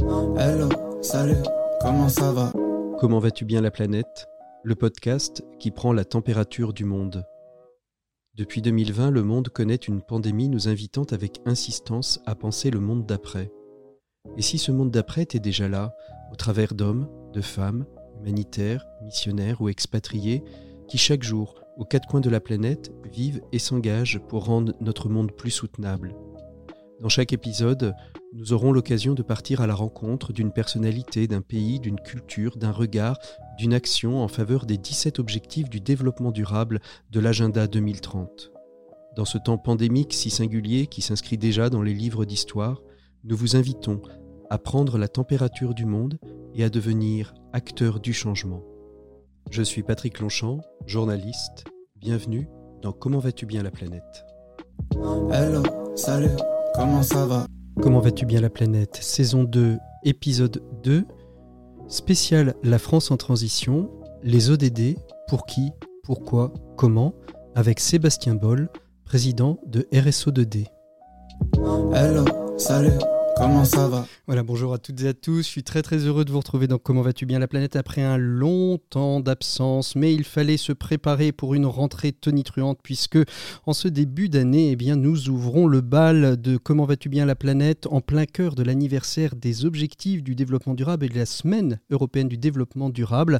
Hello, salut, comment ça va? Comment vas-tu bien la planète? Le podcast qui prend la température du monde. Depuis 2020, le monde connaît une pandémie nous invitant avec insistance à penser le monde d'après. Et si ce monde d'après était déjà là, au travers d'hommes, de femmes, humanitaires, missionnaires ou expatriés, qui chaque jour, aux quatre coins de la planète, vivent et s'engagent pour rendre notre monde plus soutenable. Dans chaque épisode, nous aurons l'occasion de partir à la rencontre d'une personnalité, d'un pays, d'une culture, d'un regard, d'une action en faveur des 17 objectifs du développement durable de l'agenda 2030. Dans ce temps pandémique si singulier qui s'inscrit déjà dans les livres d'histoire, nous vous invitons à prendre la température du monde et à devenir acteur du changement. Je suis Patrick Longchamp, journaliste. Bienvenue dans Comment vas-tu bien la planète? Hello, salut, comment ça va? Comment vas-tu bien la planète? Saison 2, épisode 2, spécial La France en transition, les ODD, pour qui, pourquoi, comment, avec Sébastien Boll, président de RSO2D. Hello, salut, comment ça va Voilà, bonjour à toutes et à tous. Je suis très très heureux de vous retrouver dans Comment vas-tu bien la planète après un long temps d'absence, mais il fallait se préparer pour une rentrée tonitruante puisque en ce début d'année, eh bien, nous ouvrons le bal de Comment vas-tu bien la planète en plein cœur de l'anniversaire des objectifs du développement durable et de la semaine européenne du développement durable.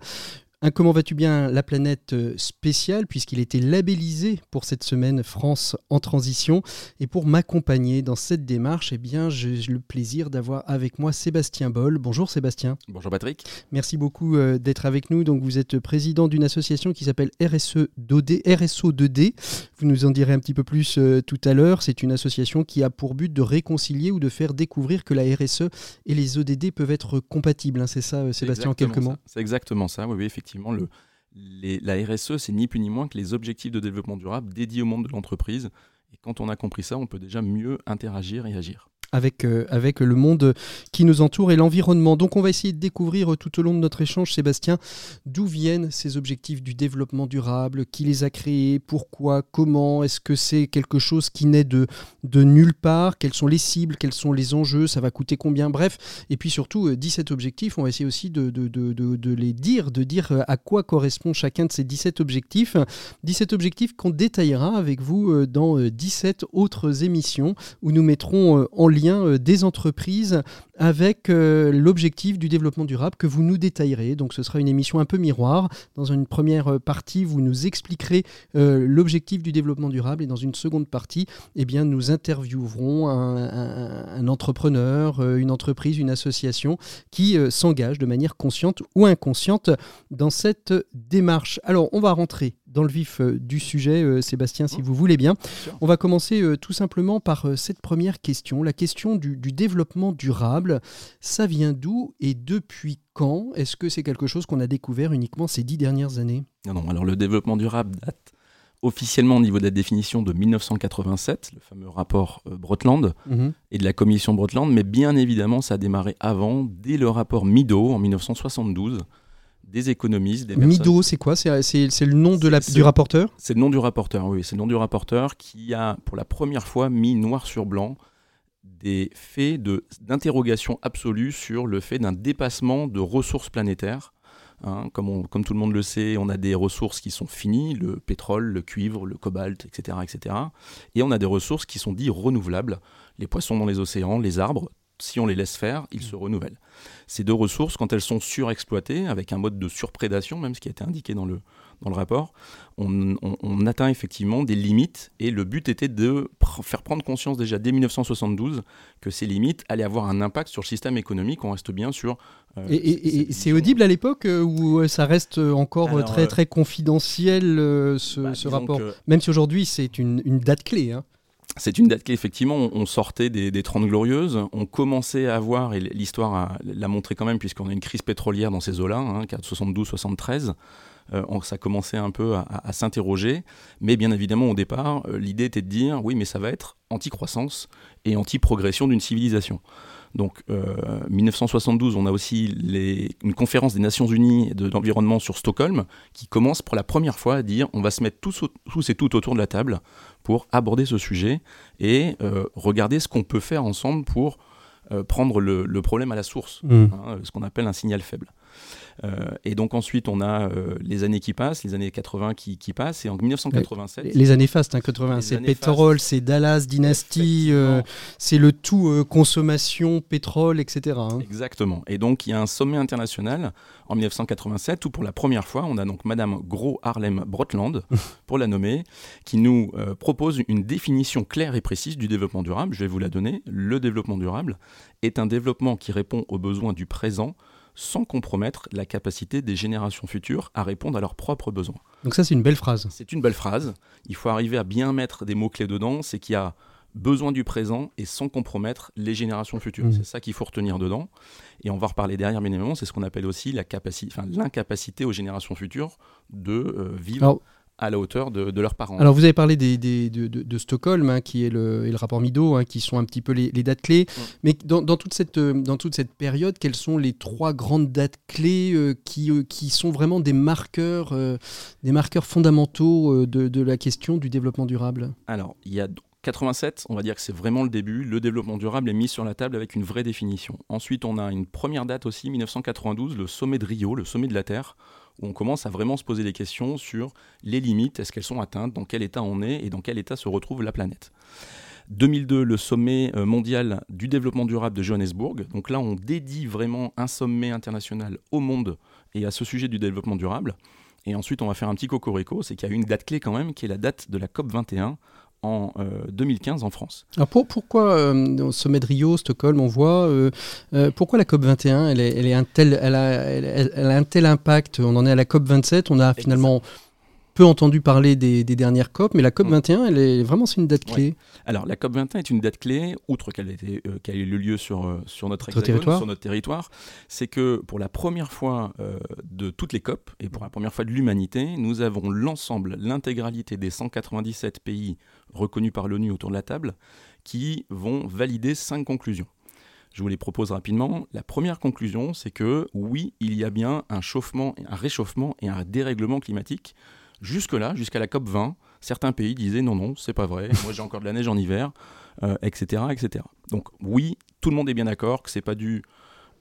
Un Comment vas-tu bien la planète euh, spécial puisqu'il était labellisé pour cette semaine France en transition et pour m'accompagner dans cette démarche, eh bien j'ai le plaisir d'avoir avec moi Sébastien Boll. Bonjour Sébastien. Bonjour Patrick. Merci beaucoup euh, d'être avec nous. Donc vous êtes président d'une association qui s'appelle RSE 2D, RSO 2D. Vous nous en direz un petit peu plus euh, tout à l'heure. C'est une association qui a pour but de réconcilier ou de faire découvrir que la RSE et les ODD peuvent être compatibles. Hein. C'est ça Sébastien en quelques mots? C'est exactement ça. Oui, oui effectivement effectivement, la RSE, c'est ni plus ni moins que les objectifs de développement durable dédiés au monde de l'entreprise. Et quand on a compris ça, on peut déjà mieux interagir et agir avec, euh, avec le monde qui nous entoure et l'environnement. Donc on va essayer de découvrir tout au long de notre échange, Sébastien, d'où viennent ces objectifs du développement durable, qui les a créés, pourquoi, comment, est-ce que c'est quelque chose qui naît de, de nulle part, quelles sont les cibles, quels sont les enjeux, ça va coûter combien, bref. Et puis surtout, 17 euh, objectifs, on va essayer aussi de, de, de, de les dire, de dire euh, à quoi correspond chacun de ces 17 objectifs. 17 objectifs qu'on détaillera avec vous dans 17 autres émissions où nous mettrons en ligne euh, des entreprises avec euh, l'objectif du développement durable que vous nous détaillerez. Donc ce sera une émission un peu miroir. Dans une première euh, partie, vous nous expliquerez l'objectif du développement durable et dans une seconde partie, eh bien, nous interviewerons un, entrepreneur, une entreprise, une association qui s'engage de manière consciente ou inconsciente dans cette démarche. Alors on va rentrer dans le vif euh, du sujet, euh, Sébastien, si mmh. vous voulez bien. On va commencer euh, tout simplement par cette première question, la question du, développement durable. Ça vient d'où et depuis quand? Est-ce que c'est quelque chose qu'on a découvert uniquement ces dix dernières années? Non, non, alors le développement durable date officiellement au niveau de la définition de 1987, le fameux rapport Brotland mmh. et de la commission Brotland, mais bien évidemment ça a démarré avant, dès le rapport Mido en 1972 des économistes, des Mido, c'est quoi? C'est le nom de la, du rapporteur? C'est le nom du rapporteur, oui. C'est le nom du rapporteur qui a, pour la première fois, mis noir sur blanc des faits d'interrogation absolue sur le fait d'un dépassement de ressources planétaires. Hein. comme, comme, tout le monde le sait, on a des ressources qui sont finies, le pétrole, le cuivre, le cobalt, etc., etc. Et on a des ressources qui sont dites renouvelables, les poissons dans les océans, les arbres, si on les laisse faire, ils se renouvellent. Ces deux ressources, quand elles sont surexploitées, avec un mode de surprédation, même ce qui a été indiqué dans le, dans le rapport, on, atteint effectivement des limites et le but était de faire prendre conscience déjà dès 1972 que ces limites allaient avoir un impact sur le système économique. On reste bien sur. Euh, et, c'est audible à l'époque euh, ou ça reste encore très, euh, très confidentiel ce, bah, rapport? Même si aujourd'hui c'est une, une, date clé. Hein. C'est une date qui, effectivement, on sortait des, des 30 glorieuses, on commençait à avoir, et l'histoire l'a montré quand même, puisqu'on a une crise pétrolière dans ces eaux-là, hein, 72-73, euh, ça commençait un peu à, s'interroger, mais bien évidemment, au départ, euh, l'idée était de dire, oui, mais ça va être anti-croissance et anti-progression d'une civilisation. Donc, 1972, euh, on a aussi une conférence des Nations Unies de l'environnement sur Stockholm qui commence pour la première fois à dire on va se mettre tous, tous et toutes autour de la table pour aborder ce sujet et euh, regarder ce qu'on peut faire ensemble pour euh, prendre le, problème à la source, mmh. hein, ce qu'on appelle un signal faible. Euh, et donc ensuite, on a euh, les années qui passent, les années 80 qui, passent, et en 1987... Les, années fastes, hein, 80, c'est pétrole, c'est Dallas, dynastie, euh, c'est le tout consommation, pétrole, etc. Hein. Exactement. Et donc il y a un sommet international en 1987 où pour la première fois, on a donc Madame Gros Harlem Brotland, pour la nommer, qui nous propose une définition claire et précise du développement durable. Je vais vous la donner. Le développement durable est un développement qui répond aux besoins du présent sans compromettre la capacité des générations futures à répondre à leurs propres besoins. Donc ça, c'est une belle phrase. C'est une belle phrase. Il faut arriver à bien mettre des mots-clés dedans. C'est qu'il y a besoin du présent et sans compromettre les générations futures. Mmh. C'est ça qu'il faut retenir dedans. Et on va reparler derrière, bien évidemment, c'est ce qu'on appelle aussi l'incapacité aux générations futures de euh, vivre à la hauteur de, leurs parents. Alors vous avez parlé des, de, Stockholm, hein, qui est le, et le rapport Mido, hein, qui sont un petit peu les, dates clés. Mais dans, toute cette, euh, dans toute cette période, quelles sont les trois grandes dates clés euh, qui, euh, qui sont vraiment des marqueurs, des marqueurs fondamentaux de, la question du développement durable? Alors, il y a 87, on va dire que c'est vraiment le début. Le développement durable est mis sur la table avec une vraie définition. Ensuite, on a une première date aussi, 1992, le sommet de Rio, le sommet de la Terre, où on commence à vraiment se poser des questions sur les limites, est-ce qu'elles sont atteintes, dans quel état on est et dans quel état se retrouve la planète. 2002, le sommet euh, mondial du développement durable de Johannesburg. Donc là, on dédie vraiment un sommet international au monde et à ce sujet du développement durable. Et ensuite, on va faire un petit cocorico, c'est qu'il y a une date clé quand même, qui est la date de la COP 21 en 2015 euh, en France. Alors pourquoi euh, au sommet de Rio, Stockholm, on voit euh, pourquoi la COP 21 elle, est, elle, est un tel, elle, a, elle, a un tel impact? On en est à la COP 27, on a finalement peu entendu parler des, dernières COP, mais la COP 21, elle est vraiment c'est une date clé. Alors la COP 21 est une date clé, outre qu'elle a, eu lieu sur, sur notre territoire, sur notre territoire, c'est que pour la première fois de toutes les COP et pour la première fois de l'humanité, nous avons l'ensemble, l'intégralité des 197 pays reconnus par l'ONU autour de la table, qui vont valider cinq conclusions. Je vous les propose rapidement. La première conclusion, c'est que oui, il y a bien un chauffement, un réchauffement et un dérèglement climatique. Jusque-là, jusqu'à la COP 20, certains pays disaient non, non, c'est pas vrai. Moi, j'ai encore de la neige en hiver, etc., euh, etc. Donc oui, tout le monde est bien d'accord que c'est pas dû,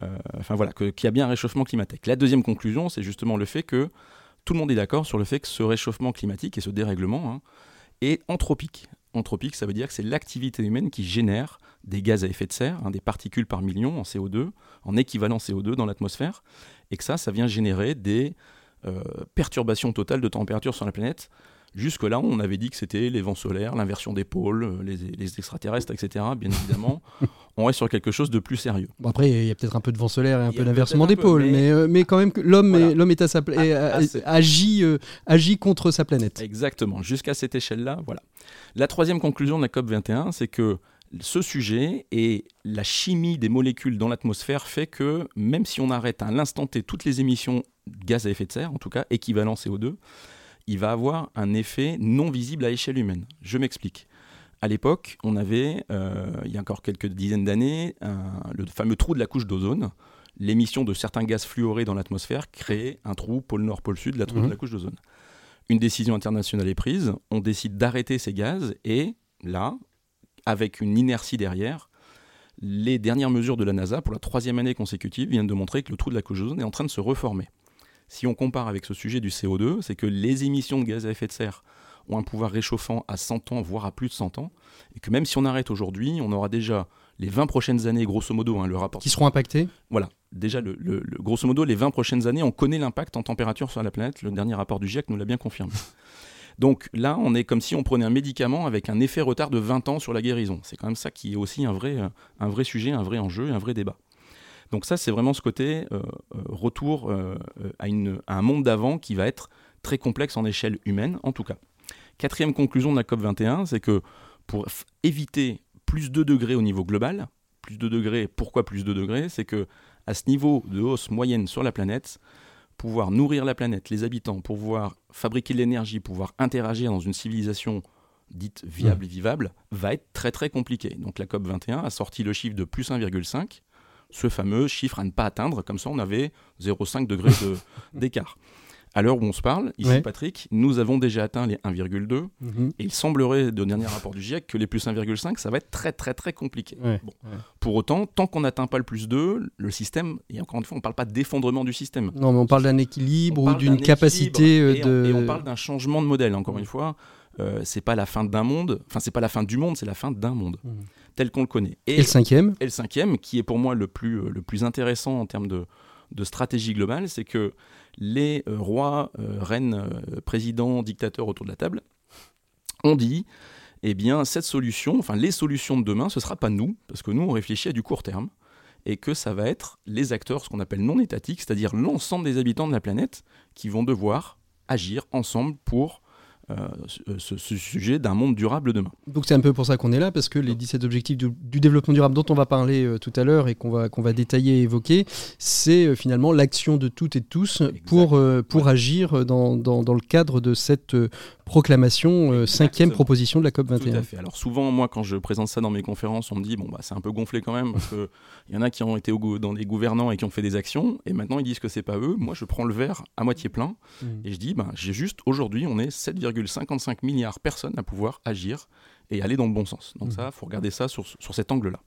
euh, enfin voilà, qu'il y a bien un réchauffement climatique. La deuxième conclusion, c'est justement le fait que tout le monde est d'accord sur le fait que ce réchauffement climatique et ce dérèglement, hein, et anthropique. Anthropique, ça veut dire que c'est l'activité humaine qui génère des gaz à effet de serre, hein, des particules par million en CO2, en équivalent CO2 dans l'atmosphère, et que ça, ça vient générer des euh, perturbations totales de température sur la planète Jusque-là, on avait dit que c'était les vents solaires, l'inversion des pôles, euh, les, extraterrestres, etc. Bien évidemment, on reste sur quelque chose de plus sérieux. Bon après, il y a peut-être un peu de vent solaire et un peu d'inversement des pôles, mais... Euh, mais, quand même, l'homme est, est à sa ah, agit, euh, agit contre sa planète. Exactement, jusqu'à cette échelle-là, voilà. La troisième conclusion de la COP 21, c'est que ce sujet et la chimie des molécules dans l'atmosphère fait que même si on arrête à l'instant T toutes les émissions de gaz à effet de serre, en tout cas équivalent CO2, il va avoir un effet non visible à échelle humaine. Je m'explique. À l'époque, on avait, euh, il y a encore quelques dizaines d'années, le fameux trou de la couche d'ozone. L'émission de certains gaz fluorés dans l'atmosphère créait un trou pôle nord, pôle sud, la trou de mhm. la couche d'ozone. Une décision internationale est prise, on décide d'arrêter ces gaz et là, avec une inertie derrière, les dernières mesures de la NASA pour la troisième année consécutive viennent de montrer que le trou de la couche d'ozone est en train de se reformer. Si on compare avec ce sujet du CO2, c'est que les émissions de gaz à effet de serre ont un pouvoir réchauffant à 100 ans, voire à plus de 100 ans, et que même si on arrête aujourd'hui, on aura déjà les 20 prochaines années, grosso modo, hein, le rapport... Qui seront impactés Voilà, déjà, le, grosso modo, les 20 prochaines années, on connaît l'impact en température sur la planète, le dernier rapport du GIEC nous l'a bien confirmé. Donc là, on est comme si on prenait un médicament avec un effet retard de 20 ans sur la guérison. C'est quand même ça qui est aussi un vrai, vrai sujet, un vrai enjeu, un vrai débat. Donc ça, c'est vraiment ce côté euh, euh, retour euh, à, un monde d'avant qui va être très complexe en échelle humaine, en tout cas. Quatrième conclusion de la COP21, c'est que pour éviter plus de degrés au niveau global, plus de degrés, pourquoi plus de degrés? C'est que à ce niveau de hausse moyenne sur la planète, pouvoir nourrir la planète, les habitants, pouvoir fabriquer de l'énergie, pouvoir interagir dans une civilisation dite viable et vivable, va être très très compliqué. Donc la COP21 a sorti le chiffre de plus 1,5 ce fameux chiffre à ne pas atteindre, comme ça on avait 0,5 degrés d'écart. À l'heure où on se parle, ici Patrick, nous avons déjà atteint les 1,2 mhm. et il semblerait, de dernier rapport du GIEC, que les plus 1,5, ça va être très très très compliqué. Pour autant, tant qu'on n'atteint pas le plus 2, le système, et encore une fois, on ne parle pas d'effondrement du système. Non, mais on parle d'un équilibre ou d'une capacité euh, de... et on parle d'un changement de modèle, encore une fois. Euh, c'est pas la fin d'un monde, enfin c'est pas la fin du monde, c'est la fin d'un monde mhm. tel qu'on le connaît. Et, le cinquième Et le cinquième, qui est pour moi le plus, euh, le plus intéressant en termes de, de stratégie globale, c'est que les euh, rois, euh, reines, euh, présidents, dictateurs autour de la table ont dit eh bien, cette solution, enfin les solutions de demain, ce ne sera pas nous, parce que nous, on réfléchit à du court terme, et que ça va être les acteurs, ce qu'on appelle non étatiques, c'est-à-dire l'ensemble des habitants de la planète, qui vont devoir agir ensemble pour euh, ce, sujet d'un monde durable demain. Donc c'est un peu pour ça qu'on est là, parce que les 17 objectifs du, développement durable dont on va parler euh, tout à l'heure et qu'on va, qu'on va détailler et évoquer, c'est euh, finalement l'action de toutes et de tous pour, pour agir dans, dans, dans, le cadre de cette proclamation, cinquième proposition de la COP21. Tout à fait. Alors souvent, moi, quand je présente ça dans mes conférences, on me dit, bon, bah, c'est un peu gonflé quand même, parce qu'il y en a qui ont été au, dans des gouvernants et qui ont fait des actions, et maintenant ils disent que c'est pas eux. Moi, je prends le verre à moitié plein, mmh. et je dis, bah, j'ai juste, aujourd'hui, on est 7, 55 milliards de personnes à pouvoir agir et aller dans le bon sens. Donc mmh. ça, il faut regarder ça sur, sur cet angle-là.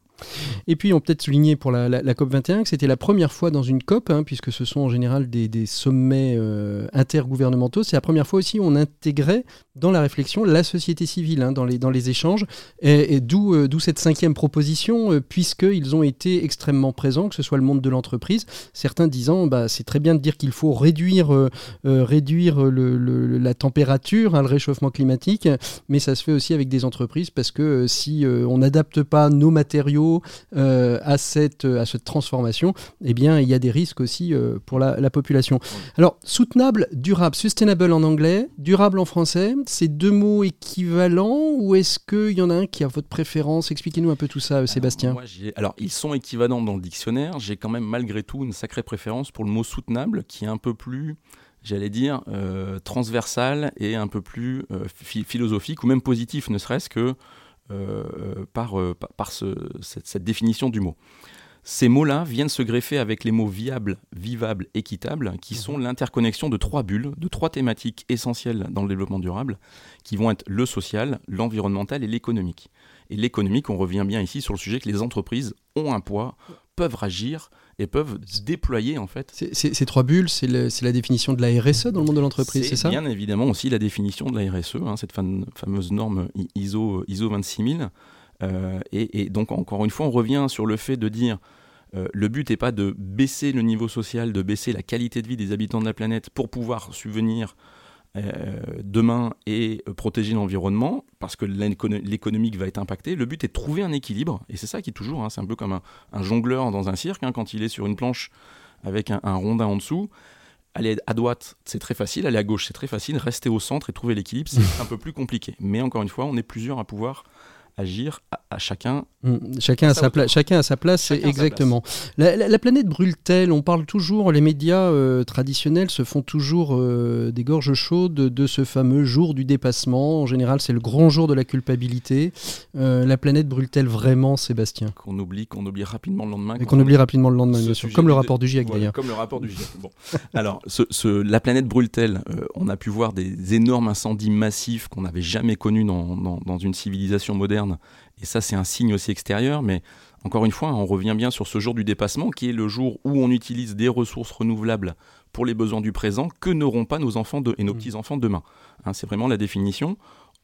Et puis, on peut être souligner pour la, COP 21 que c'était la première fois dans une COP, hein, puisque ce sont en général des, sommets euh, intergouvernementaux. C'est la première fois aussi où on intégrait dans la réflexion la société civile hein, dans, les, dans les échanges. Et, euh, d'où cette cinquième proposition, euh, puisqu'ils ont été extrêmement présents, que ce soit le monde de l'entreprise. Certains disant bah, c'est très bien de dire qu'il faut réduire, réduire le, la température, hein, le réchauffement climatique, mais ça se fait aussi avec des entreprises parce que si on n'adapte pas nos matériaux, euh, à, cette, à cette transformation, eh bien, il y a des risques aussi euh, pour la, population. Alors, soutenable, durable, sustainable en anglais, durable en français, c'est deux mots équivalents ou est-ce qu'il y en a un qui a votre préférence? Expliquez-nous un peu tout ça, Sébastien. alors, ils sont équivalents dans le dictionnaire. J'ai quand même malgré tout une sacrée préférence pour le mot soutenable qui est un peu plus j'allais dire, euh, transversal et un peu plus philosophique ou même positif, ne serait-ce que euh, par, euh, par cette, définition du mot. Ces mots-là viennent se greffer avec les mots viable, vivable, équitable, qui sont mhm. l'interconnexion de trois bulles, de trois thématiques essentielles dans le développement durable, qui vont être le social, l'environnemental et l'économique. Et l'économique, on revient bien ici sur le sujet que les entreprises ont un poids, peuvent agir et peuvent se déployer en fait. Ces trois bulles, c'est la définition de la RSE dans le monde de l'entreprise, c'est ça? Bien évidemment aussi la définition de la RSE, hein, cette fameuse norme ISO, ISO 26000. Euh, et, donc encore une fois, on revient sur le fait de dire euh, le but n'est pas de baisser le niveau social, de baisser la qualité de vie des habitants de la planète pour pouvoir subvenir demain et euh, protéger l'environnement, parce que l'économique va être impacté. Le but est de trouver un équilibre, et c'est ça qui est toujours, hein, c'est un peu comme un, jongleur dans un cirque, hein, quand il est sur une planche avec un, rondin en dessous. Aller à droite, c'est très facile, aller à gauche, c'est très facile, rester au centre et trouver l'équilibre, c'est un peu plus compliqué. Mais encore une fois, on est plusieurs à pouvoir agir à, chacun. Mmh. chacun, à sa chacun à sa place, exactement. La, planète brûle-t-elle? On parle toujours, les médias euh, traditionnels se font toujours euh, des gorges chaudes de ce fameux jour du dépassement. En général, c'est le grand jour de la culpabilité. Euh, la planète brûle-t-elle vraiment, Sébastien? Qu'on oublie, qu'on oublie rapidement le lendemain. Et qu'on oublie rapidement le lendemain, bien sûr. Comme le rapport du GIEC d'ailleurs. Comme le rapport du GIEC. Bon. Alors, ce, la planète brûle-t-elle? On a pu voir des énormes incendies massifs qu'on n'avait jamais connus dans, dans une civilisation moderne et ça, c'est un signe aussi extérieur, mais encore une fois, on revient bien sur ce jour du dépassement, qui est le jour où on utilise des ressources renouvelables pour les besoins du présent que n'auront pas nos enfants et nos mmh. petits-enfants demain. Hein, c'est vraiment la définition.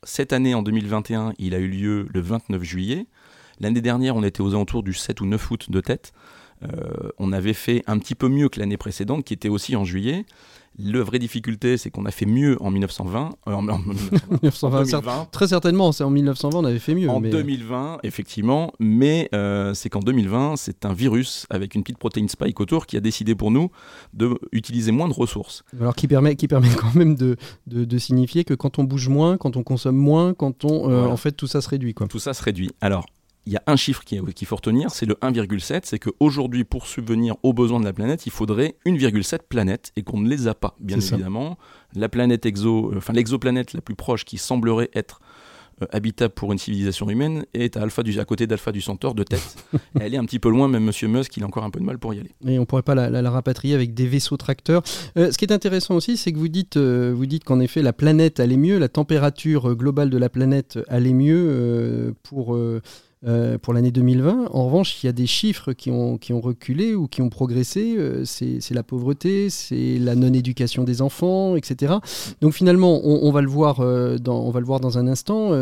Cette année, en 2021, il a eu lieu le 29 juillet. L'année dernière, on était aux alentours du 7 ou 9 août de tête. Euh, on avait fait un petit peu mieux que l'année précédente, qui était aussi en juillet. La vraie difficulté, c'est qu'on a fait mieux en 1920. Euh, en, 1920, Très certainement, c'est en 1920 on avait fait mieux. En 2020, effectivement, mais euh, c'est qu'en 2020, c'est un virus avec une petite protéine spike autour qui a décidé pour nous d'utiliser moins de ressources. Alors qui permet, qui permet quand même de, de, signifier que quand on bouge moins, quand on consomme moins, quand on, en fait, tout ça se réduit. Quoi. Tout ça se réduit. Alors, il y a un chiffre qu'il faut retenir, c'est le 1,7. C'est qu'aujourd'hui, pour subvenir aux besoins de la planète, il faudrait 1,7 planètes et qu'on ne les a pas, bien évidemment. La planète exo, euh, enfin l'exoplanète la plus proche qui semblerait être euh, habitable pour une civilisation humaine est à, Alpha du, à côté d'Alpha du Centaure de tête. elle est un petit peu loin, même Monsieur Musk, il a encore un peu de mal pour y aller. Et on pourrait pas la, rapatrier avec des vaisseaux tracteurs. Euh, ce qui est intéressant aussi, c'est que vous dites, euh, vous dites qu'en effet, la planète allait mieux, la température globale de la planète allait mieux pour euh, pour l'année 2020. En revanche, il y a des chiffres qui ont, reculé ou qui ont progressé. Euh, c'est la pauvreté, c'est la non-éducation des enfants, etc. Donc finalement, on, va, le voir, euh, dans, on va le voir dans un instant.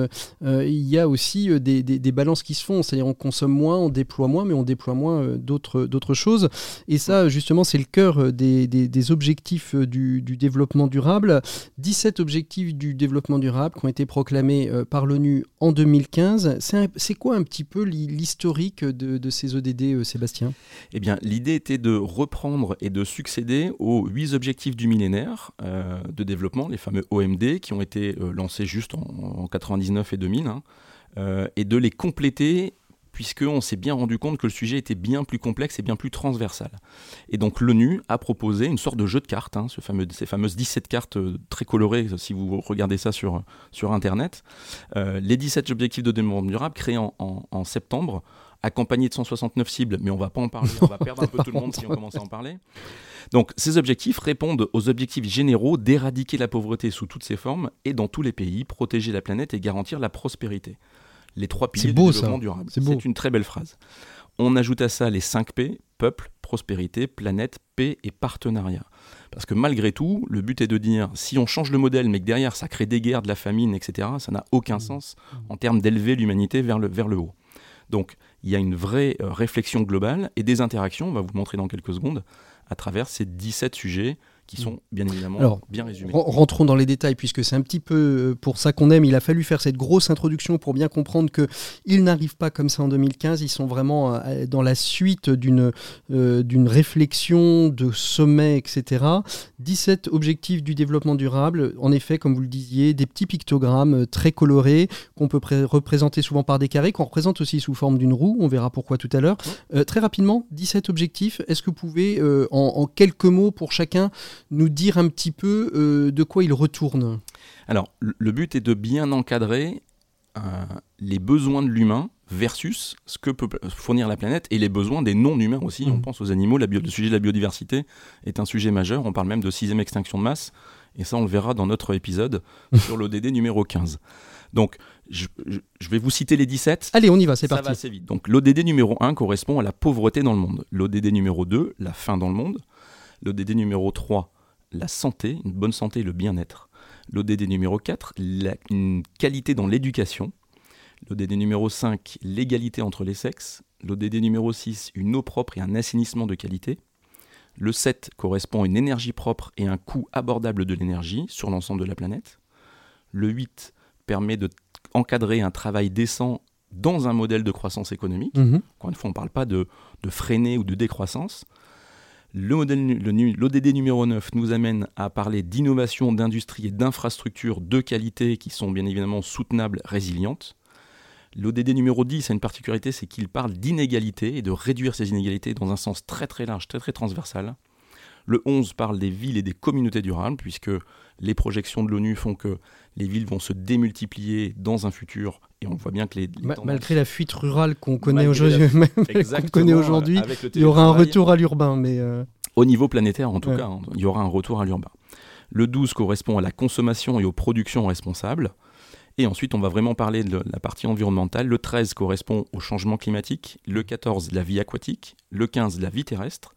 il y a aussi des, balances qui se font. C'est-à-dire on consomme moins, on déploie moins, mais on déploie moins d'autres choses. Et ça, justement, c'est le cœur des, des objectifs du, du, développement durable. 17 objectifs du développement durable qui ont été proclamés par l'ONU en 2015. C'est quoi un petit peu l'historique de, ces ODD, euh, Sébastien? Eh bien, l'idée était de reprendre et de succéder aux huit objectifs du millénaire euh, de développement, les fameux OMD, qui ont été euh, lancés juste en, 99 et 2000, hein, et de les compléter puisqu'on s'est bien rendu compte que le sujet était bien plus complexe et bien plus transversal. Et donc l'ONU a proposé une sorte de jeu de cartes, hein, ce fameux, ces fameuses 17 cartes euh, très colorées, si vous regardez ça sur, sur Internet. Euh, les 17 objectifs de développement durable créés en, en, septembre, accompagnés de 169 cibles, mais on va pas en parler, on va perdre un peu tout le monde si on commence à en parler. Donc ces objectifs répondent aux objectifs généraux d'éradiquer la pauvreté sous toutes ses formes et dans tous les pays, protéger la planète et garantir la prospérité les trois piliers du développement durable. C'est une très belle phrase. On ajoute à ça les 5 P, peuple, prospérité, planète, paix et partenariat. Parce que malgré tout, le but est de dire, si on change le modèle, mais que derrière ça crée des guerres, de la famine, etc., ça n'a aucun mmh. sens en termes d'élever l'humanité vers le, vers le haut. Donc il y a une vraie euh, réflexion globale et des interactions, on va vous montrer dans quelques secondes, à travers ces 17 sujets qui sont bien évidemment bien résumés. Rentrons dans les détails puisque c'est un petit peu euh, pour ça qu'on aime. Il a fallu faire cette grosse introduction pour bien comprendre que ils n'arrivent pas comme ça en 2015. Ils sont vraiment euh, dans la suite d'une euh, d'une réflexion de sommet, etc. 17 objectifs du développement durable. En effet, comme vous le disiez, des petits pictogrammes très colorés qu'on peut représenter souvent par des carrés, qu'on représente aussi sous forme d'une roue. On verra pourquoi tout à l'heure. très rapidement, 17 objectifs. Est-ce que vous pouvez, en quelques mots pour chacun, nous dire un petit peu euh, de quoi il retourne Alors, le but est de bien encadrer euh, les besoins de l'humain versus ce que peut fournir la planète et les besoins des non-humains aussi. On mmh. pense aux animaux, la le sujet de la biodiversité est un sujet majeur. On parle même de sixième extinction de masse, et ça on le verra dans notre épisode sur l'ODD numéro 15. Donc, je, vais vous citer les 17. Allez, on y va, c'est parti. Ça va assez vite. Donc, l'ODD numéro 1 correspond à la pauvreté dans le monde. L'ODD numéro 2, la faim dans le monde. L'ODD numéro 3, la santé, une bonne santé et le bien-être. L'ODD numéro 4, la, une qualité dans l'éducation. L'ODD numéro 5, l'égalité entre les sexes. L'ODD numéro 6, une eau propre et un assainissement de qualité. Le 7 correspond à une énergie propre et un coût abordable de l'énergie sur l'ensemble de la planète. Le 8 permet d'encadrer un travail décent dans un modèle de croissance économique. Mhm. Encore une fois, on ne parle pas de, de freiner ou de décroissance. L'ODD numéro 9 nous amène à parler d'innovation, d'industrie et d'infrastructures de qualité qui sont bien évidemment soutenables, résilientes. L'ODD numéro 10 a une particularité, c'est qu'il parle d'inégalité et de réduire ces inégalités dans un sens très très large, très très transversal. Le 11 parle des villes et des communautés durables, puisque les projections de l'ONU font que les villes vont se démultiplier dans un futur, et on voit bien que les... Malgré la fuite rurale qu'on connaît aujourd'hui, il y aura un retour à l'urbain. mais euh, Au niveau planétaire, en tout cas, hein, il y aura un retour à l'urbain. Le 12 correspond à la consommation et aux productions responsables. Et ensuite, on va vraiment parler de la partie environnementale. Le 13 correspond au changement climatique. Le 14, la vie aquatique. Le 15, la vie terrestre.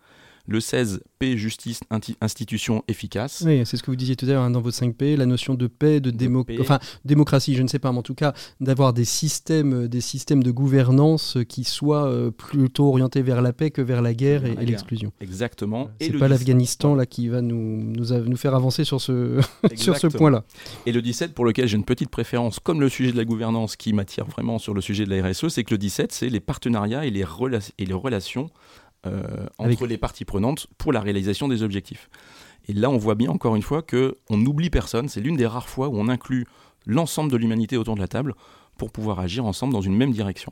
Le 16, paix, justice, institution efficace. Oui, c'est ce que vous disiez tout à l'heure hein, dans votre 5P, la notion de paix, de, Enfin, démocratie, je ne sais pas, mais en tout cas, d'avoir des systèmes, des systèmes de gouvernance qui soient euh, plutôt orientés vers la paix que vers la guerre et, l'exclusion. Exactement. C'est pas l'Afghanistan là qui va nous, nous, nous, faire avancer sur ce, sur ce point-là. Et le 17, pour lequel j'ai une petite préférence, comme le sujet de la gouvernance qui m'attire vraiment sur le sujet de la RSE, c'est que le 17, c'est les partenariats et les, et les relations euh, entre les parties prenantes pour la réalisation des objectifs. Et là, on voit bien encore une fois que on n'oublie personne. C'est l'une des rares fois où on inclut l'ensemble de l'humanité autour de la table pour pouvoir agir ensemble dans une même direction.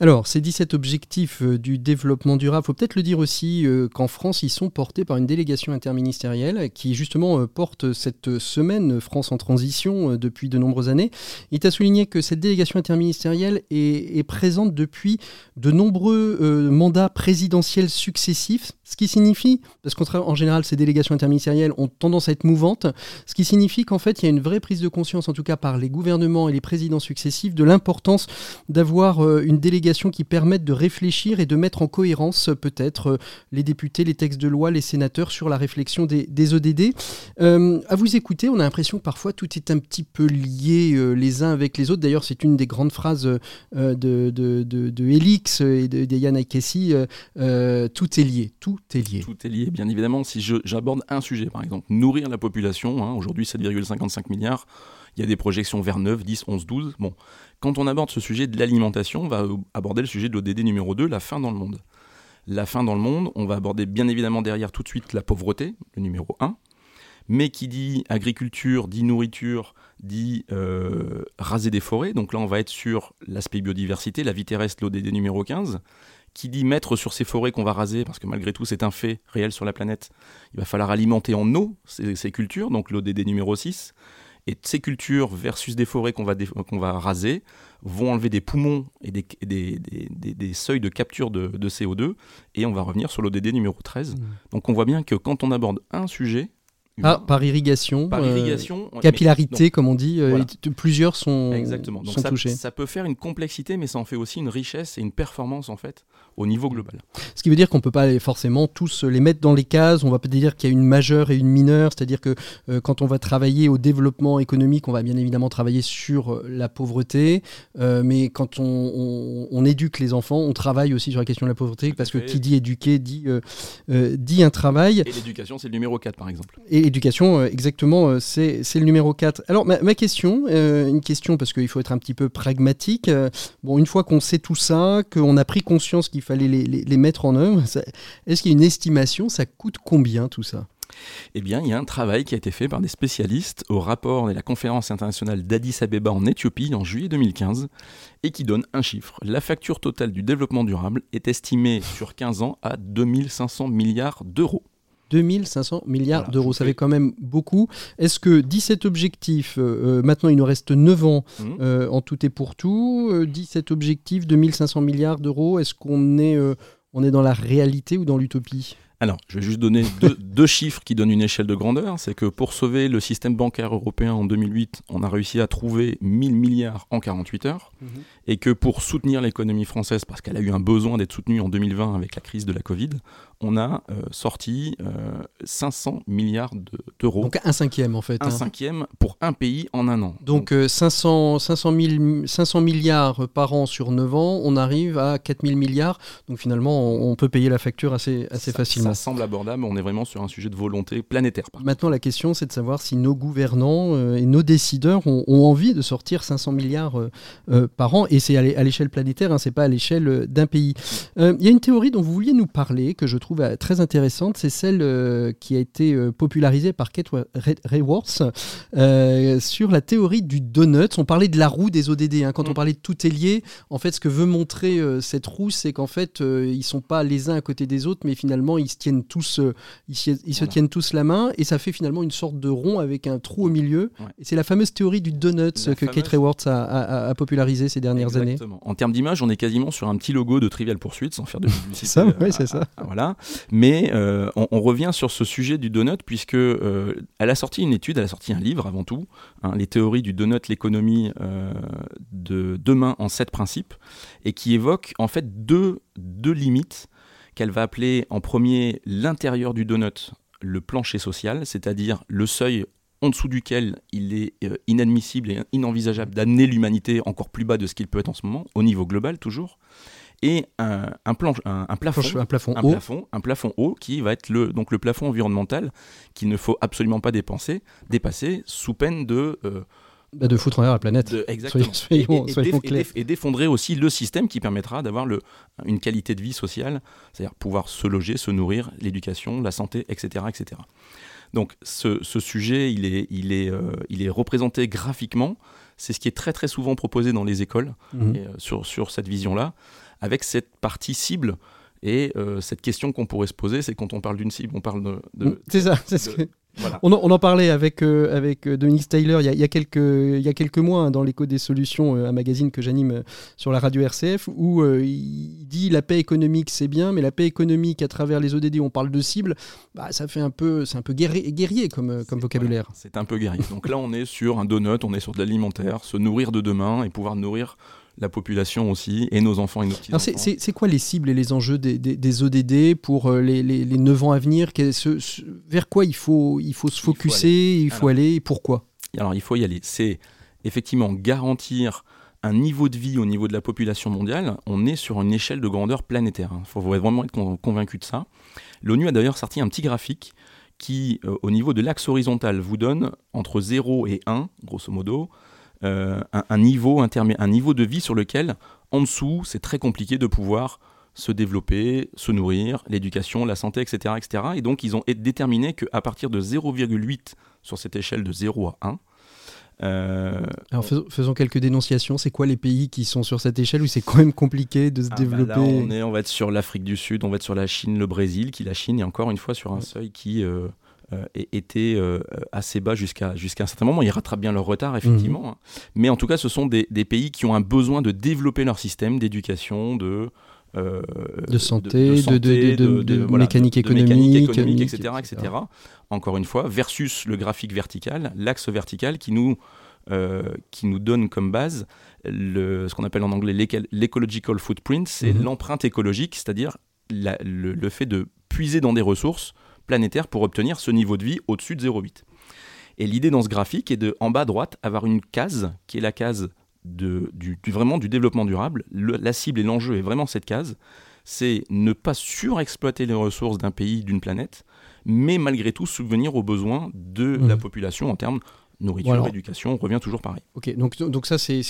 Alors, ces 17 objectifs euh, du développement durable, faut peut-être le dire aussi euh, qu'en France, ils sont portés par une délégation interministérielle qui justement euh, porte cette semaine France en transition depuis de nombreuses années. Il t'a souligné que cette délégation interministérielle est, présente depuis de nombreux mandats présidentiels successifs, ce qui signifie, parce qu'en général, ces délégations interministérielles ont tendance à être mouvantes, ce qui signifie qu'en fait, il y a une vraie prise de conscience, en tout cas par les gouvernements et les présidents successifs, de l'importance d'avoir une délégation qui permette de réfléchir et de mettre en cohérence euh, peut-être euh, les députés, les textes de loi, les sénateurs sur la réflexion des, ODD. Euh, à vous écouter, on a l'impression que parfois tout est un petit peu lié les uns avec les autres. D'ailleurs, c'est une des grandes phrases de, de, de, et de, Yann Aikessi. tout est lié, tout est lié. Tout est lié, bien évidemment. Si j'aborde un sujet, par exemple, nourrir la population, hein, aujourd'hui 7,55 milliards, il y a des projections vers 9, 10, 11, 12. Bon, quand on aborde ce sujet de l'alimentation, on va aborder le sujet de l'ODD numéro 2, la faim dans le monde. La faim dans le monde, on va aborder bien évidemment derrière tout de suite la pauvreté, le numéro 1. Mais qui dit agriculture, dit nourriture, dit euh, raser des forêts. Donc là, on va être sur l'aspect biodiversité, la vie terrestre, l'ODD numéro 15 qui dit mettre sur ces forêts qu'on va raser, parce que malgré tout c'est un fait réel sur la planète, il va falloir alimenter en eau ces, ces cultures, donc l'ODD numéro 6. Et ces cultures versus des forêts qu'on va, qu'on va raser vont enlever des poumons et des, des, des, des seuils de capture de, de, CO2. Et on va revenir sur l'ODD numéro 13. Mmh. Donc on voit bien que quand on aborde un sujet, ah, par irrigation. Par euh, irrigation. capillarité, comme on dit. Euh, plusieurs sont, Exactement. Donc sont ça, touchés. Ça peut faire une complexité, mais ça en fait aussi une richesse et une performance, en fait, au niveau global. Ce qui veut dire qu'on ne peut pas forcément tous les mettre dans les cases. On va peut-être dire qu'il y a une majeure et une mineure. C'est-à-dire que euh, quand on va travailler au développement économique, on va bien évidemment travailler sur la pauvreté. mais quand on, on, éduque les enfants, on travaille aussi sur la question de la pauvreté. parce que qui dit éduquer dit, dit un travail. Et l'éducation, c'est le numéro 4, par exemple. Et éducation, euh, exactement, euh, c'est le numéro 4. Alors, ma, question, euh, une question parce qu'il faut être un petit peu pragmatique. bon, une fois qu'on sait tout ça, qu'on a pris conscience qu'il fallait les, les, mettre en œuvre, est-ce qu'il y a une estimation Ça coûte combien tout ça? Eh bien, il y a un travail qui a été fait par des spécialistes au rapport de la conférence internationale d'Addis Abeba en Éthiopie en juillet 2015 et qui donne un chiffre. La facture totale du développement durable est estimée sur 15 ans à 2500 milliards d'euros. 2500 milliards d'euros. Ça fait quand même beaucoup. Est-ce que 17 objectifs, euh, euh, maintenant il nous reste 9 ans mmh. euh, en tout et pour tout, 17 objectifs, 2500 milliards d'euros, est-ce qu'on est, on est dans la réalité ou dans l'utopie? Alors, je vais juste donner deux, chiffres qui donnent une échelle de grandeur. C'est que pour sauver le système bancaire européen en 2008, on a réussi à trouver 1000 milliards en 48 heures. Mmh. Et que pour soutenir l'économie française, parce qu'elle a eu un besoin d'être soutenue en 2020 avec la crise de la Covid, on a euh, sorti 500 euh, milliards d'euros. Donc un cinquième en fait. Un hein. cinquième pour un pays en un an. Donc, 500, 500, 500, milliards par an sur 9 ans, on arrive à 4000 milliards. Donc finalement, on, peut payer la facture assez, assez facilement. Ça semble abordable, on est vraiment sur un sujet de volonté planétaire. Maintenant, la question, c'est de savoir si nos gouvernants euh, et nos décideurs ont, envie de sortir 500 milliards par an. Et c'est à l'échelle planétaire, hein, c'est pas à l'échelle d'un pays. Il y a une théorie dont vous vouliez nous parler, que je trouve euh, très intéressante, c'est celle euh, qui a été euh, popularisée par Kate Rayworth sur la théorie du donut. On parlait de la roue des ODD. Hein. Quand on mm. parlait de tout est lié, en fait, ce que veut montrer cette roue, c'est qu'en fait, ils sont pas les uns à côté des autres, mais finalement, ils se tiennent tous, ils, se tiennent tous la main, et ça fait finalement une sorte de rond avec un trou au milieu. Et c'est la fameuse théorie du donut que Kate Rayworth a, popularisé ces dernières Exactement. années. En termes d'image, on est quasiment sur un petit logo de Trivial Pursuit, sans faire de publicité. c'est ça, oui, c'est ça. voilà. Mais euh, on, revient sur ce sujet du donut, puisque euh, elle a sorti une étude, elle a sorti un livre avant tout, hein, les théories du donut, l'économie euh, de demain en sept principes, et qui évoque en fait deux, deux limites qu'elle va appeler en premier l'intérieur du donut, le plancher social, c'est-à-dire le seuil en dessous duquel il est inadmissible et inenvisageable d'amener l'humanité encore plus bas de ce qu'il peut être en ce moment, au niveau global toujours et un, un, plafond, un, plafond, un, plafond, un, haut. plafond, un plafond haut qui va être le, donc le plafond environnemental qu'il ne faut absolument pas dépenser, dépasser sous peine de... Euh, bah, de foutre en l'air la planète. exactement. et, d'effondrer aussi le système qui permettra d'avoir une qualité de vie sociale, c'est-à-dire pouvoir se loger, se nourrir, l'éducation, la santé, etc. etc. Donc ce, ce, sujet, il est, il, est, euh, il est représenté graphiquement C'est ce qui est très très souvent proposé dans les écoles Mhm. et, euh, sur, sur cette vision-là, avec cette partie cible. Et euh, cette question qu'on pourrait se poser, c'est quand on parle d'une cible, on parle de... de- C'est ça. c'est ce de- que- voilà. On en, on en parlait avec, euh, avec euh, Dominique Styler il y a, il y a quelques, il y a quelques mois hein, dans l'écho des solutions, euh, un magazine que j'anime euh, sur la radio RCF, où il dit la paix économique c'est bien, mais la paix économique à travers les ODD, on parle de cible, bah, ça fait un peu, c'est un peu guerrier, guerrier comme, comme vocabulaire. voilà, c'est un peu guerrier. Donc là, on est sur un donut, on est sur de l'alimentaire, se nourrir de demain et pouvoir nourrir la population aussi, et nos enfants et nos petits-enfants. c'est- c'est c'est quoi les cibles et les enjeux des, des- des ODD pour euh, les, les, les 9 ans à venir? Ce- ce- Vers quoi il faut, il faut se Il faut focuser, il faut Alors. aller, et pourquoi? Alors il faut y aller. C'est effectivement garantir un niveau de vie au niveau de la population mondiale. On est sur une échelle de grandeur planétaire. Il faut vraiment être con- convaincu de ça. L'ONU a d'ailleurs sorti un petit graphique qui, euh, au niveau de l'axe horizontal, vous donne entre 0 et 1, grosso modo, un, un niveau un niveau de vie sur lequel, en dessous, c'est très compliqué de pouvoir se développer, se nourrir, l'éducation, la santé, etc., etc. Et donc, ils ont déterminé qu'à partir de 0,8 sur cette échelle de 0 à 1, euh, Alors faisons, faisons quelques dénonciations. C'est quoi les pays qui sont sur cette échelle où c'est quand même compliqué de se ah bah développer là, on, est, on va être sur l'Afrique du Sud, on va être sur la Chine, le Brésil, qui la Chine est encore une fois sur un Ouais. seuil qui euh, euh, é- était euh, assez bas jusqu'à jusqu'à un certain moment. Ils rattrapent bien leur retard, effectivement. Mhm. hein. Mais en tout cas, ce sont des, des pays qui ont un besoin de développer leur système d'éducation, de, euh, De santé, de- santé, de- de- de mécanique économique, etc., etc., etc. Encore une fois, versus le graphique vertical, l'axe vertical qui nous, euh, qui nous donne comme base le, ce qu'on appelle en anglais l'ecological footprint, c'est Mhm. l'empreinte écologique, c'est-à-dire le fait de puiser dans des ressources planétaires pour obtenir ce niveau de vie au-dessus de 0,8. Et l'idée dans ce graphique est de, en bas à droite, avoir une case qui est la case de, du, du- vraiment du développement durable. Le- la cible et l'enjeu est vraiment cette case. C'est ne pas surexploiter les ressources d'un pays, d'une planète, mais malgré tout subvenir aux besoins de la population en termes nourriture, éducation, on revient toujours pareil. Ok, donc, donc ça c'est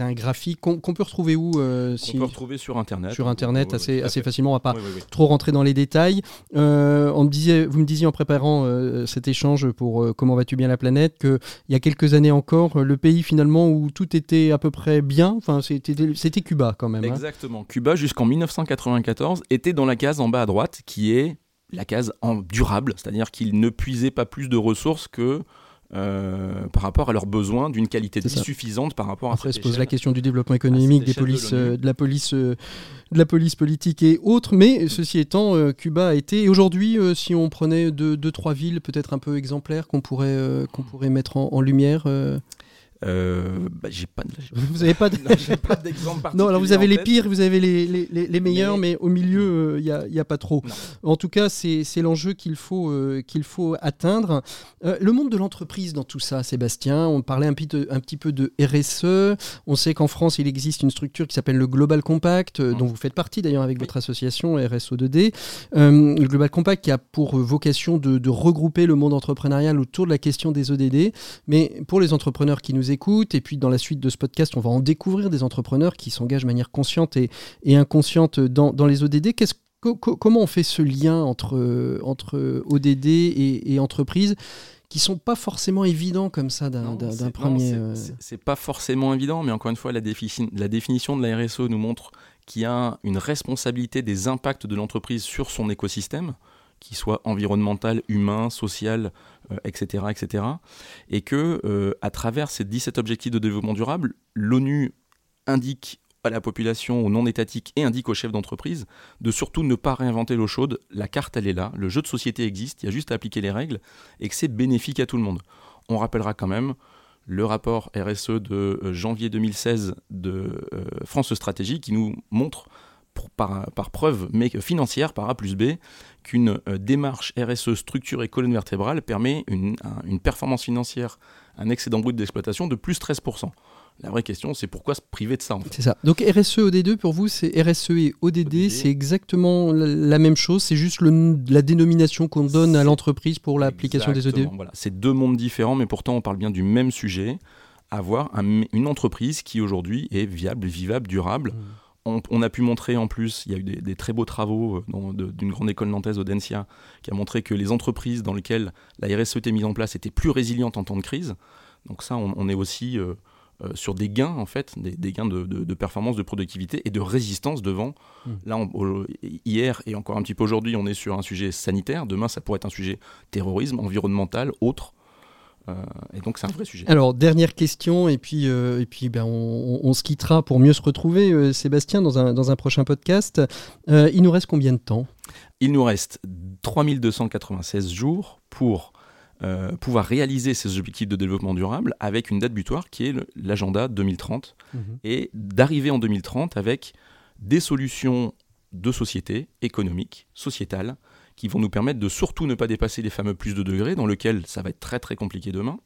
un- graphique qu'on peut retrouver où euh, si- On peut retrouver sur Internet. Sur Internet assez, assez facilement. On va pas Oui, trop rentrer dans les détails. Euh, on me disait, vous me disiez en préparant euh, cet échange pour Comment vas-tu bien la planète qu'il y a quelques années encore, le pays finalement où tout était à peu près bien, enfin, c'était Cuba quand même. hein. Exactement. Cuba, jusqu'en 1994, était dans la case en bas à droite, qui est la case en durable, c'est-à-dire qu'ils ne puisaient pas plus de ressources que euh, par rapport à leurs besoins d'une qualité de vie suffisante par rapport à Après cette se pose la question du développement économique, des de polices, euh, de, la police, euh, de la police politique et autres. Mais ceci étant, euh, Cuba a été. Et aujourd'hui, euh, si on prenait deux, deux trois villes peut-être un peu exemplaires qu'on pourrait, euh, qu'on pourrait mettre en, en lumière, euh, Euh, bah, j'ai pas, vous n'avez pas de... non, j'ai pas d'exemple Non, alors vous particulier avez les tête. pires, vous avez les, les, les- les meilleurs, mais, Mais- au milieu, il n'y a, pas trop. Non. En tout cas, c'est l'enjeu qu'il faut, euh, qu'il faut atteindre. Euh, le monde de l'entreprise dans tout ça, Sébastien, on parlait un, petit- un petit peu de RSE. On sait qu'en France, il existe une structure qui s'appelle le Global Compact, euh, Mhm. dont vous faites partie d'ailleurs avec Oui. votre association RSO2D. Euh, le Global Compact qui a pour vocation de, de regrouper le monde entrepreneurial autour de la question des ODD. Mais pour les entrepreneurs qui nous écoutent, et puis dans la suite de ce podcast, on va en découvrir des entrepreneurs qui s'engagent de manière consciente et, et inconsciente dans, dans les ODD. Qu'est-ce co- co- comment on fait ce lien entre, entre ODD et, et entreprise qui sont pas forcément évidents comme ça d'un premier. c'est- euh, c'est- C'est pas forcément évident, mais encore une fois, la, défi- la définition de la RSE nous montre qu'il y a une responsabilité des impacts de l'entreprise sur son écosystème, qu'il soit environnemental, humain, social, euh, etc., etc. Et que, euh, à travers ces 17 objectifs de développement durable, l'ONU indique à la population, aux non étatiques et indique aux chefs d'entreprise de surtout ne pas réinventer l'eau chaude. La carte, elle est là, le jeu de société existe, il y a juste à appliquer les règles et que c'est bénéfique à tout le monde. On rappellera quand même le rapport RSE de euh, janvier 2016 de France Stratégie qui nous montre par, par preuve mais financière par A plus B qu'une euh, démarche RSE structurée colonne vertébrale permet une, un- une performance financière, un excédent brut d'exploitation de plus 13%. La vraie question, c'est pourquoi se priver de ça en fait? C'est ça. Donc RSE OD2 pour vous, c'est RSE et ODD, ODD. c'est exactement la, la même chose. C'est juste le- la dénomination qu'on donne à l'entreprise pour l'application des ODD. Exactement, Voilà. C'est deux mondes différents, mais pourtant on parle bien du même sujet. Avoir un- une entreprise qui aujourd'hui est viable, vivable, durable. On, on a pu montrer en plus, il y a eu des, des très beaux travaux euh, d'une grande école nantaise, Audencia, qui a montré que les entreprises dans lesquelles la RSE était mise en place étaient plus résilientes en temps de crise. Donc ça, on, on est aussi euh, sur des gains en fait, des, gains de, performance, de productivité et de résistance devant. Hmm. Là, hier et encore un petit peu aujourd'hui, on est sur un sujet sanitaire. Demain, ça pourrait être un sujet terrorisme, environnemental, autre. Euh, et donc c'est un vrai sujet. Alors dernière question et puis euh, et puis ben on, se quittera pour mieux se retrouver euh, Sébastien dans un, dans un prochain podcast. il nous reste combien de temps? Il nous reste 3296 jours pour pouvoir réaliser ces objectifs de développement durable avec une date butoir qui est l'agenda 2030 mhm. et d'arriver en 2030 avec des solutions de société économique, sociétale, qui vont nous permettre de surtout ne pas dépasser les fameux plus de degrés, dans lequel ça va être très très compliqué demain,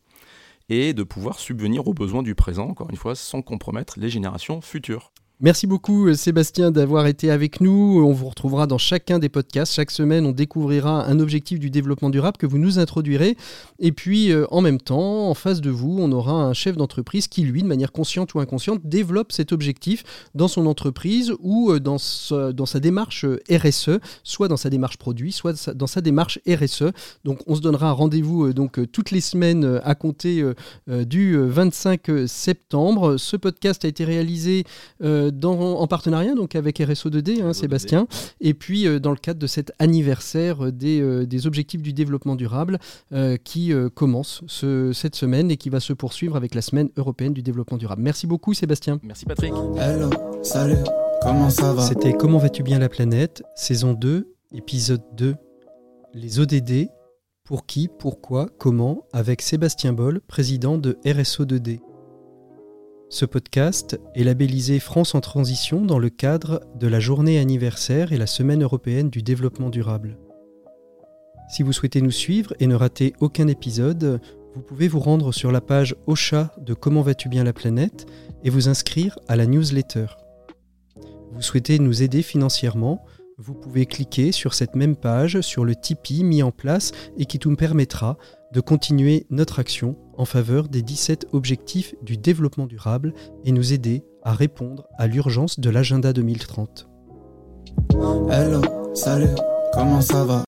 et de pouvoir subvenir aux besoins du présent, encore une fois, sans compromettre les générations futures. Merci beaucoup euh, Sébastien d'avoir été avec nous. On vous retrouvera dans chacun des podcasts. Chaque semaine, on découvrira un objectif du développement durable que vous nous introduirez. Et puis, euh, en même temps, en face de vous, on aura un chef d'entreprise qui, lui, de manière consciente ou inconsciente, développe cet objectif dans son entreprise ou euh, dans, sa démarche RSE, soit dans sa démarche produit, soit dans sa démarche RSE. Donc, on se donnera rendez-vous donc toutes les semaines à compter du 25 septembre. Ce podcast a été réalisé en partenariat donc avec RSO2D, hein, Sébastien, et puis euh, dans le cadre de cet anniversaire des, euh, des objectifs du développement durable euh, qui commence cette semaine et qui va se poursuivre avec la semaine européenne du développement durable. Merci beaucoup Sébastien. Merci Patrick. Hello, salut, comment ça va? C'était Comment vas-tu bien la planète, saison 2, épisode 2, les ODD, pour qui, pourquoi, comment, avec Sébastien Boll, président de RSO2D. Ce podcast est labellisé France en transition dans le cadre de la journée anniversaire et la semaine européenne du développement durable. Si vous souhaitez nous suivre et ne rater aucun épisode, vous pouvez vous rendre sur la page Ocha de Comment vas-tu bien la planète et vous inscrire à la newsletter. Vous souhaitez nous aider financièrement, vous pouvez cliquer sur cette même page sur le Tipeee mis en place et qui nous permettra de continuer notre action en faveur des 17 objectifs du développement durable et nous aider à répondre à l'urgence de l'agenda 2030. Hello, salut,